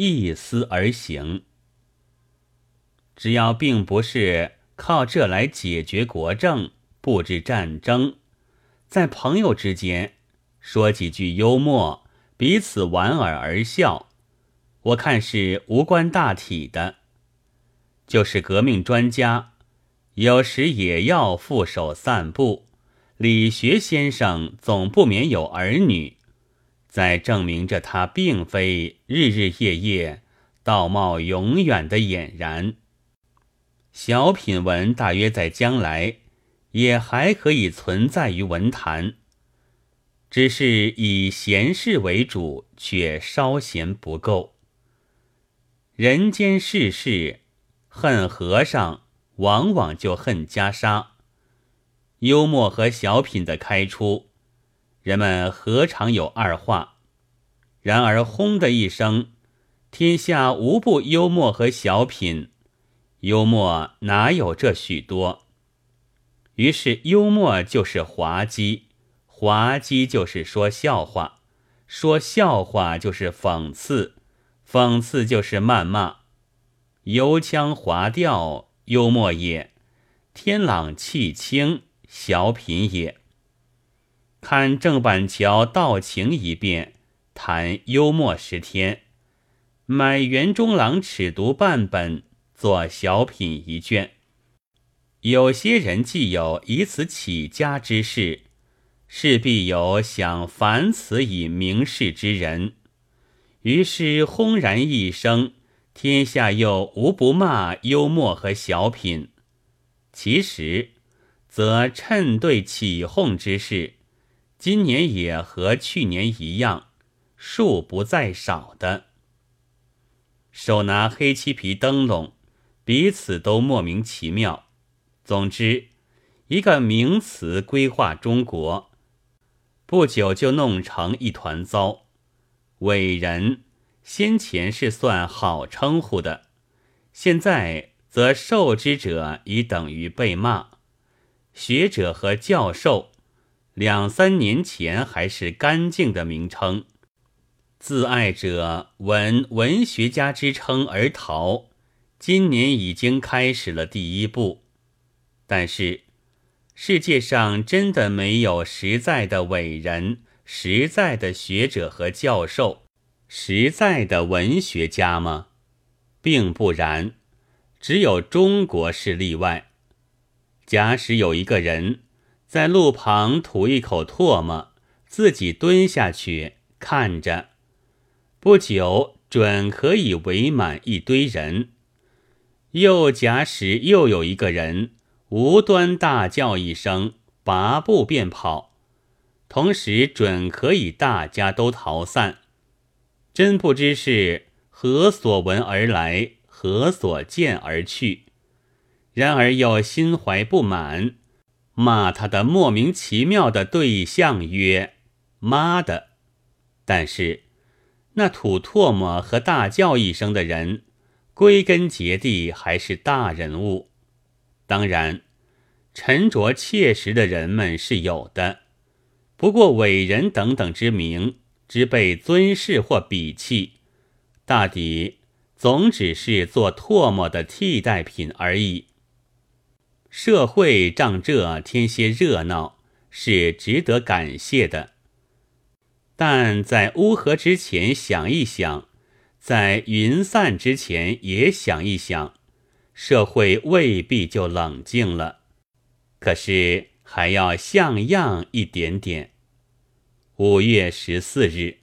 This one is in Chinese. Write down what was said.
一思而行。只要并不是靠这来解决国政、布置战争，在朋友之间说几句幽默，彼此莞尔而笑，我看是无关大体的。就是革命专家，有时也要负手散步。理学先生总不免有儿女，在证明着他并非日日夜夜道貌永远的俨然。小品文大约在将来也还可以存在于文坛，只是以闲事为主，却稍嫌不够。人间世事，恨和尚往往就恨袈裟。幽默和小品的开出，人们何尝有二话？然而轰的一声，天下无不幽默和小品，幽默哪有这许多？于是幽默就是滑稽，滑稽就是说笑话，说笑话就是讽刺，讽刺就是谩骂，油腔滑调，幽默也；天朗气清。小品也，看郑板桥道情一遍，谈幽默十天，买园中郎尺牍半本，做小品一卷。有些人既有以此起家之事，势必有想凡此以明事之人，于是轰然一声，天下又无不骂幽默和小品。其实。则趁对起哄之事，今年也和去年一样，数不在少的。手拿黑漆皮灯笼，彼此都莫名其妙。总之，一个名词规划中国，不久就弄成一团糟。伟人先前是算好称呼的，现在则受之者已等于被骂。学者和教授，两三年前还是干净的名称。自爱者闻文学家之称而逃，今年已经开始了第一步。但是，世界上真的没有实在的伟人、实在的学者和教授、实在的文学家吗？并不然，只有中国是例外。假使有一个人在路旁吐一口唾沫，自己蹲下去看着，不久准可以围满一堆人。又假使又有一个人无端大叫一声，拔步便跑，同时准可以大家都逃散。真不知是何所闻而来，何所见而去。然而又心怀不满，骂他的莫名其妙的对象曰：“妈的！”但是那吐唾沫和大叫一声的人，归根结底还是大人物。当然，沉着切实的人们是有的，不过伟人等等之名，之被尊视或鄙弃，大抵总只是做唾沫的替代品而已。社会仗这添些热闹是值得感谢的，但在乌合之前想一想，在云散之前也想一想，社会未必就冷静了。可是还要像样一点点。五月十四日。